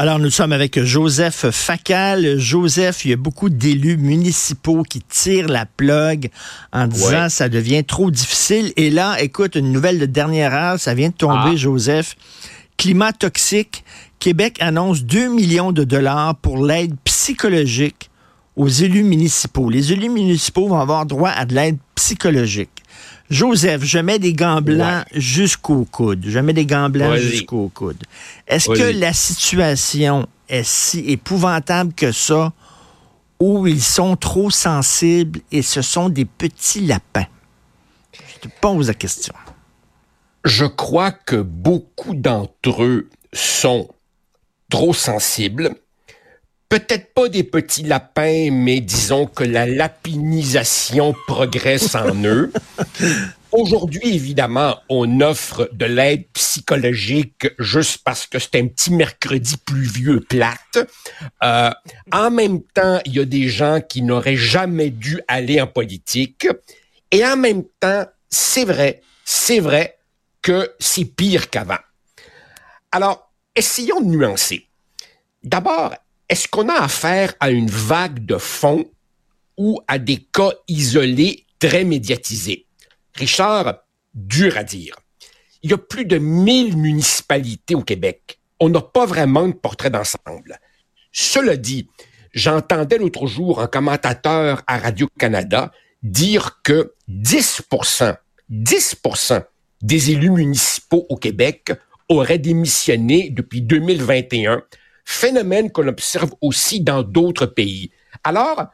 Alors, nous sommes avec Joseph Facal. Joseph, il y a beaucoup d'élus municipaux qui tirent la plug en disant Ouais. ça devient trop difficile. Et là, écoute, une nouvelle de dernière heure, ça vient de tomber, Ah. Joseph. Climat toxique. Québec annonce 2 millions de dollars pour l'aide psychologique aux élus municipaux. Les élus municipaux vont avoir droit à de l'aide psychologique. Joseph, je mets des gants blancs jusqu'au coude. Je mets des gants blancs jusqu'au coude. Est-ce que la situation est si épouvantable que ça, où ils sont trop sensibles et ce sont des petits lapins? Je te pose la question. Je crois que beaucoup d'entre eux sont trop sensibles. Peut-être pas des petits lapins, mais disons que la lapinisation progresse en eux. Aujourd'hui, évidemment, on offre de l'aide psychologique juste parce que c'est un petit mercredi pluvieux plate. Euh, en même temps, il y a des gens qui n'auraient jamais dû aller en politique. Et en même temps, c'est vrai, c'est vrai que c'est pire qu'avant. Alors, essayons de nuancer. D'abord, est-ce qu'on a affaire à une vague de fonds ou à des cas isolés très médiatisés? Richard, dur à dire. Il y a plus de 1000 municipalités au Québec. On n'a pas vraiment de portrait d'ensemble. Cela dit, j'entendais l'autre jour un commentateur à Radio-Canada dire que 10 10 des élus municipaux au Québec auraient démissionné depuis 2021, phénomène qu'on observe aussi dans d'autres pays. Alors,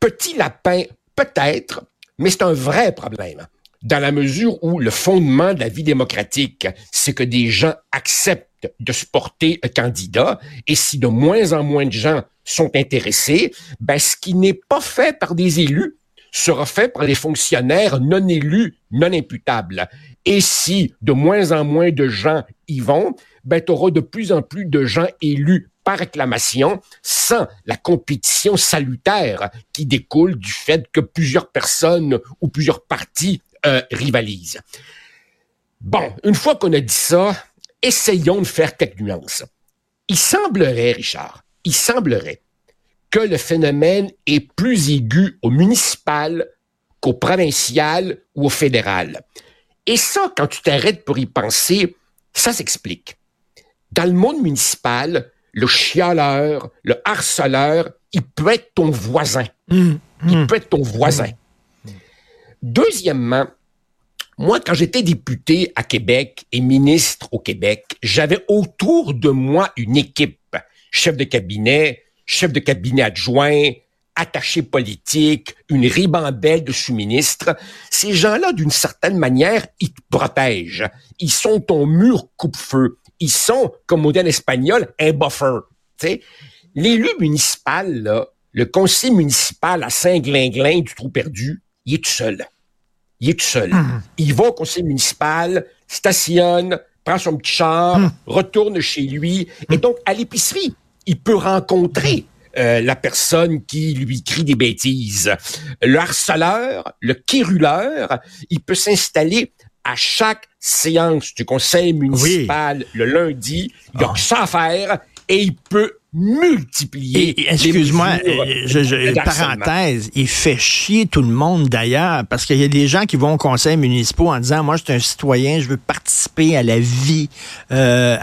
petit lapin, peut-être, mais c'est un vrai problème, dans la mesure où le fondement de la vie démocratique, c'est que des gens acceptent de se porter candidat, et si de moins en moins de gens sont intéressés, ben, ce qui n'est pas fait par des élus sera fait par des fonctionnaires non élus, non imputables. Et si de moins en moins de gens y vont, ben, tu auras de plus en plus de gens élus par acclamation sans la compétition salutaire qui découle du fait que plusieurs personnes ou plusieurs partis euh, rivalisent. Bon, une fois qu'on a dit ça, essayons de faire quelques nuances. Il semblerait, Richard, il semblerait que le phénomène est plus aigu au municipal qu'au provincial ou au fédéral. Et ça, quand tu t'arrêtes pour y penser, ça s'explique. Dans le monde municipal, le chialeur, le harceleur, il peut être ton voisin. Il peut être ton voisin. Deuxièmement, moi, quand j'étais député à Québec et ministre au Québec, j'avais autour de moi une équipe, chef de cabinet, chef de cabinet adjoint, attaché politique, une ribambelle de sous-ministres. Ces gens-là, d'une certaine manière, ils te protègent. Ils sont ton mur coupe-feu. Ils sont, comme on dit en espagnol, un buffer. L'élu municipal, là, le conseil municipal à Saint-Glinglin du Trou perdu, il est tout seul. Il est tout seul. Il va au conseil municipal, stationne, prend son petit char, retourne chez lui. Et donc, à l'épicerie, il peut rencontrer euh, la personne qui lui crie des bêtises. Le harceleur, le quéruleur, il peut s'installer à chaque séance du conseil municipal le lundi, il a ah. ça à faire et il peut multiplier. Excuse-moi, euh, je, parenthèse, il fait chier tout le monde d'ailleurs, parce qu'il y a des gens qui vont au conseil municipal en disant, moi, je suis un citoyen, je veux participer à la vie. Euh,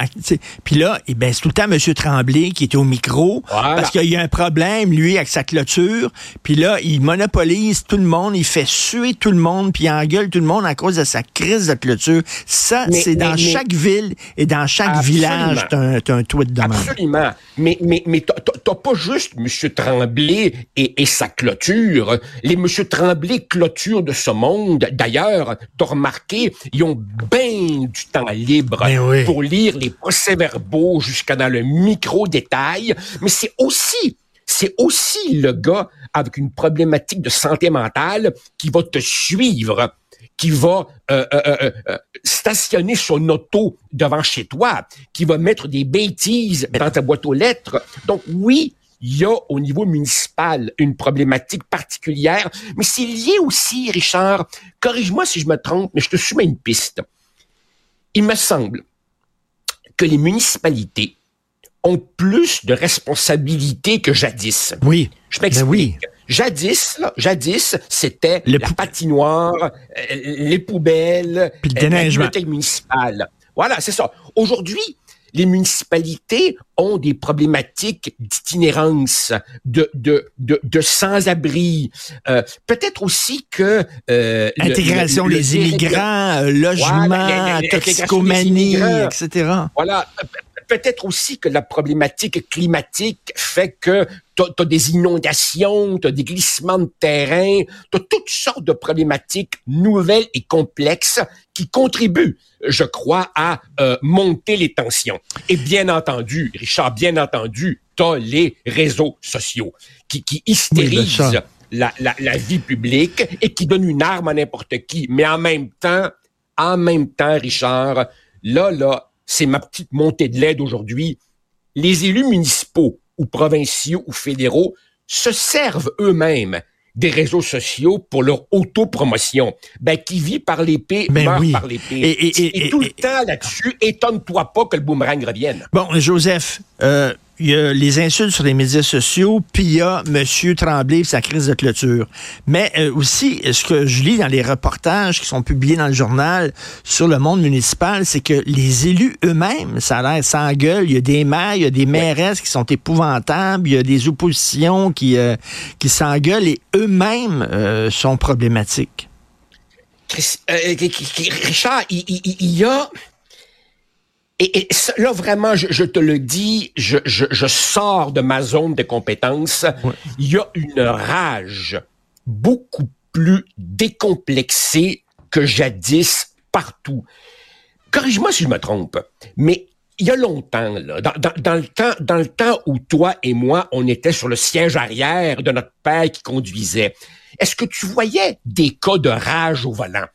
Puis là, eh ben, c'est tout le temps M. Tremblay qui est au micro, parce qu'il y a un problème, lui, avec sa clôture. Puis là, il monopolise tout le monde, il fait suer tout le monde, puis il engueule tout le monde à cause de sa crise de clôture. Ça, c'est dans chaque ville et dans chaque village, t'as un, un tweet de Absolument. Mais mais, mais, t'as pas juste M. Tremblay et, sa clôture. Les M. Tremblay clôture de ce monde, d'ailleurs, t'as remarqué, ils ont bien du temps libre ben pour lire les procès-verbaux jusqu'à dans le micro-détail. Mais c'est aussi c'est aussi le gars avec une problématique de santé mentale qui va te suivre qui va euh, euh, euh, stationner son auto devant chez toi, qui va mettre des bêtises dans ta boîte aux lettres. Donc oui, il y a au niveau municipal une problématique particulière, mais c'est lié aussi, Richard, corrige-moi si je me trompe, mais je te soumets une piste. Il me semble que les municipalités ont plus de responsabilités que jadis. Oui. Je m'explique. Ben oui. Jadis, jadis, c'était la patinoire, euh, les poubelles, Puis le euh, la bibliothèque municipale. Voilà, c'est ça. Aujourd'hui, les municipalités ont des problématiques d'itinérance, de, de, de, de sans-abri. Euh, Peut-être aussi que... Euh, Intégration des immigrants, logement, toxicomanie, etc. Voilà, peut-être aussi que la problématique climatique fait que tu as, des inondations, tu as des glissements de terrain, tu as toutes sortes de problématiques nouvelles et complexes qui contribuent, je crois, à euh, monter les tensions. Et bien entendu, Richard, bien entendu, tu as les réseaux sociaux qui, qui hystérisent la, la, la vie publique et qui donnent une arme à n'importe qui. Mais en même temps, en même temps, Richard, là, là, c'est ma petite montée de l'aide aujourd'hui. Les élus municipaux ou provinciaux ou fédéraux se servent eux-mêmes des réseaux sociaux pour leur autopromotion. Ben, qui vit par l'épée, ben meurt par l'épée. Et, et, tout le temps là-dessus, étonne-toi pas que le boomerang revienne. Bon, Joseph, euh, il y a les insultes sur les médias sociaux, puis il y a M. Tremblay sa crise de clôture. Mais euh, aussi, ce que je lis dans les reportages qui sont publiés dans le journal sur le monde municipal, c'est que les élus eux-mêmes, ça a l'air s'engueulent. Il y a des maires, il y a des mairesses qui sont épouvantables, il y a des oppositions qui, euh, qui s'engueulent et eux-mêmes euh, sont problématiques. Richard, il y a et, là, vraiment, je, te le dis, je, je, sors de ma zone de compétences. Il y a une rage beaucoup plus décomplexée que jadis partout. Corrige-moi si je me trompe, mais il y a longtemps, là, dans, dans, le temps, dans le temps où toi et moi, on était sur le siège arrière de notre père qui conduisait, est-ce que tu voyais des cas de rage au volant?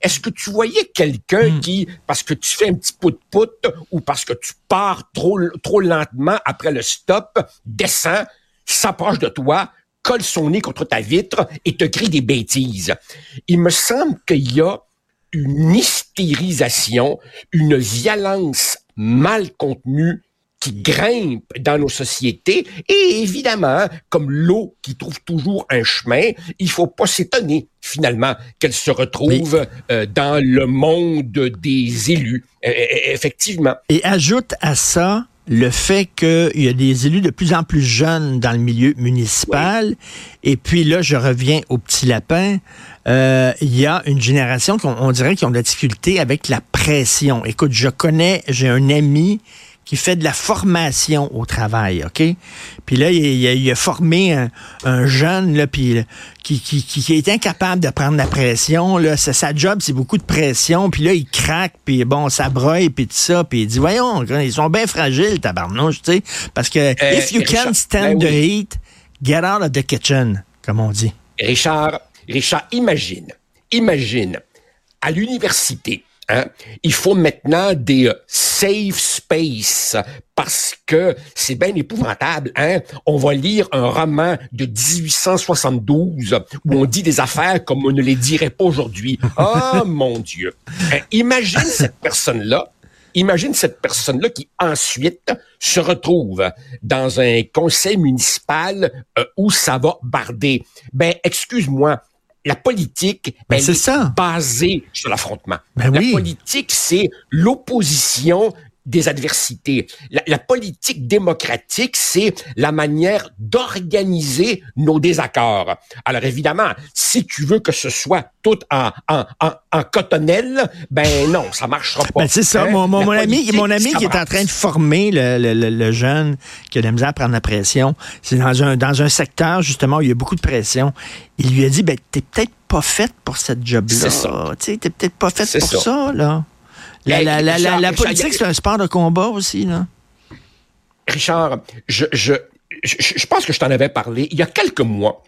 Est-ce que tu voyais quelqu'un hmm. qui, parce que tu fais un petit pout-pout ou parce que tu pars trop, trop lentement après le stop, descend, s'approche de toi, colle son nez contre ta vitre et te crie des bêtises? Il me semble qu'il y a une hystérisation, une violence mal contenue qui grimpe dans nos sociétés et évidemment, comme l'eau qui trouve toujours un chemin, il faut pas s'étonner finalement qu'elle se retrouve euh, dans le monde des élus, e, e, e, effectivement. Et ajoute à ça le fait qu'il y a des élus de plus en plus jeunes dans le milieu municipal. Et puis là, je reviens au petit lapin. Euh, il y a une génération qu'on dirait qui ont de la difficulté avec la pression. Écoute, je connais, j'ai un ami qui fait de la formation au travail, OK? Puis là, il, a, formé un, jeune là, puis, qui, qui, qui, est incapable de prendre la pression. Là. Sa, job, c'est beaucoup de pression. Puis là, il craque, puis bon, ça broye, puis tout ça. Puis il dit, voyons, ils sont bien fragiles, tabarnouche, tu sais. Parce que euh, if you can't stand ben the heat, get out of the kitchen, comme on dit. Richard, Richard, imagine, imagine, à l'université, Hein? Il faut maintenant des euh, safe space parce que c'est bien épouvantable. Hein? On va lire un roman de 1872 où on dit des affaires comme on ne les dirait pas aujourd'hui. Oh mon Dieu! Hein? Imagine cette personne-là Imagine cette personne-là qui ensuite se retrouve dans un conseil municipal euh, où ça va barder. Ben, excuse-moi, la politique, ben, elle c'est ça. basée sur l'affrontement. Ben la oui. politique, c'est l'opposition des adversités. La, la politique démocratique, c'est la manière d'organiser nos désaccords. Alors évidemment, si tu veux que ce soit tout en, en, en, en cotonnelle, ben non, ça marchera pas. Ben, c'est ça. Hein? Mon, mon, mon ami, mon ami qui est en train de former le, le- le- le jeune qui a de la misère à prendre la pression, c'est dans un, dans un secteur, justement, où il y a beaucoup de pression. Il lui a dit, ben, t'es peut-être pas faite pour cette job-là. C'est ça. T'es peut-être pas faite pour ça. ça, là. La, Hey, la, la, la, Richard, la Richard, politique, c'est un sport de combat aussi, là. Richard, je, je, je, je pense que je t'en avais parlé. Il y a quelques mois,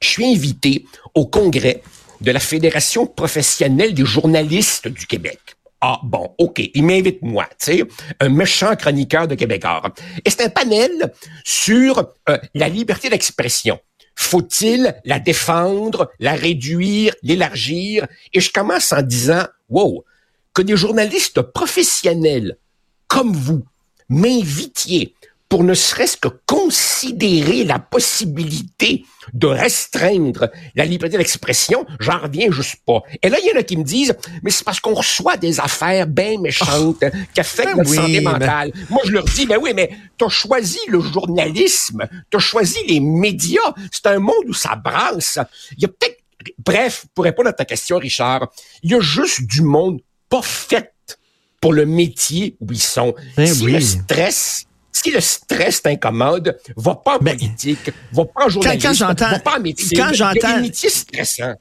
je suis invité au congrès de la Fédération professionnelle des journalistes du Québec. Ah bon, OK, il m'invite moi, tu sais, un méchant chroniqueur de Québécois. Et c'est un panel sur euh, la liberté d'expression. Faut-il la défendre, la réduire, l'élargir? Et je commence en disant, wow, que des journalistes professionnels comme vous m'invitiez pour ne serait-ce que considérer la possibilité de restreindre la liberté d'expression, j'en reviens juste pas. Et là, il y en a qui me disent, mais c'est parce qu'on reçoit des affaires bien méchantes qui affectent ben notre oui, santé ben- mentale. Moi, je leur dis, ben oui, mais t'as choisi le journalisme, t'as choisi les médias. C'est un monde où ça brasse. Il y a peut-être, bref, pour répondre à ta question, Richard, il y a juste du monde pas fait pour le métier où ils sont. Ben si oui. le stress, si le stress t'incommode, va pas en Ben, politique, va pas en journalisme, quand va pas en médecine. quand j'entends-.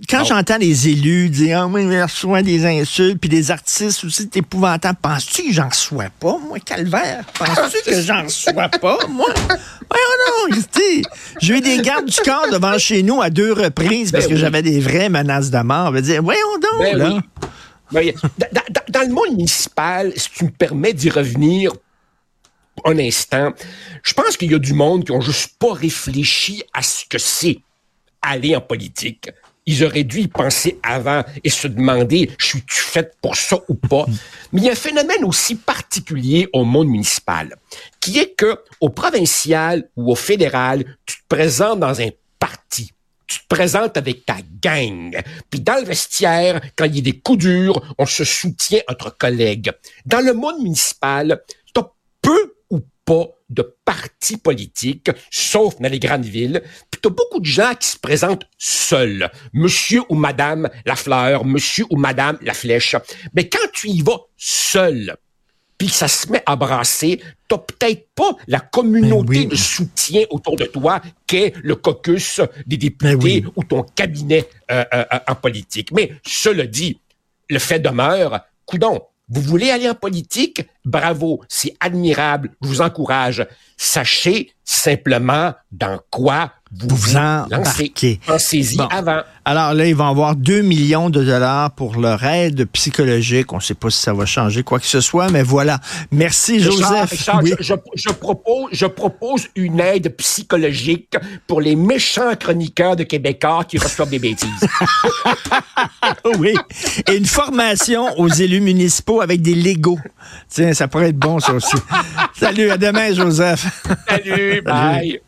Quand j'entends les élus dire Ah oui, mais je reçois des insultes, puis des artistes aussi, c'est épouvantable. Penses-tu que j'en reçois pas, moi, calvaire? Penses-tu que j'en reçois pas, moi? Voyons non, j'ai eu des gardes du corps devant chez nous à deux reprises parce Ben que j'avais des vraies menaces de mort. On va dire, voyons donc, Ben là. oui. Dans, le monde municipal, si tu me permets d'y revenir un instant, je pense qu'il y a du monde qui ont juste pas réfléchi à ce que c'est aller en politique. Ils auraient dû y penser avant et se demander, je suis-tu faite pour ça ou pas? Mais il y a un phénomène aussi particulier au monde municipal, qui est que au provincial ou au fédéral, tu te présentes dans un tu te présentes avec ta gang. Puis dans le vestiaire, quand il y a des coups durs, on se soutient entre collègues. Dans le monde municipal, t'as peu ou pas de partis politiques, sauf dans les grandes villes. Puis t'as beaucoup de gens qui se présentent seuls. Monsieur ou madame la fleur, monsieur ou madame la flèche. Mais quand tu y vas seul, puis ça se met à brasser, t'as peut-être pas la communauté Ben oui. de soutien autour de toi qu'est le caucus des députés Ben oui. ou ton cabinet euh, euh, euh, en politique. Mais cela dit, le fait demeure, coudon, vous voulez aller en politique? Bravo, c'est admirable, je vous encourage. Sachez simplement dans quoi vous Vous en embarquez. Pensez-y Bon. avant. Alors là, ils vont avoir 2 millions de dollars pour leur aide psychologique. On ne sait pas si ça va changer quoi que ce soit, mais voilà. Merci, Richard, Joseph. Richard, Oui. je, je- je propose, je propose une aide psychologique pour les méchants chroniqueurs de Québécois qui reçoivent des bêtises. oui. Et une formation aux élus municipaux avec des Legos. Tiens, ça pourrait être bon, ça aussi. Salut, à demain, Joseph. Salut, bye.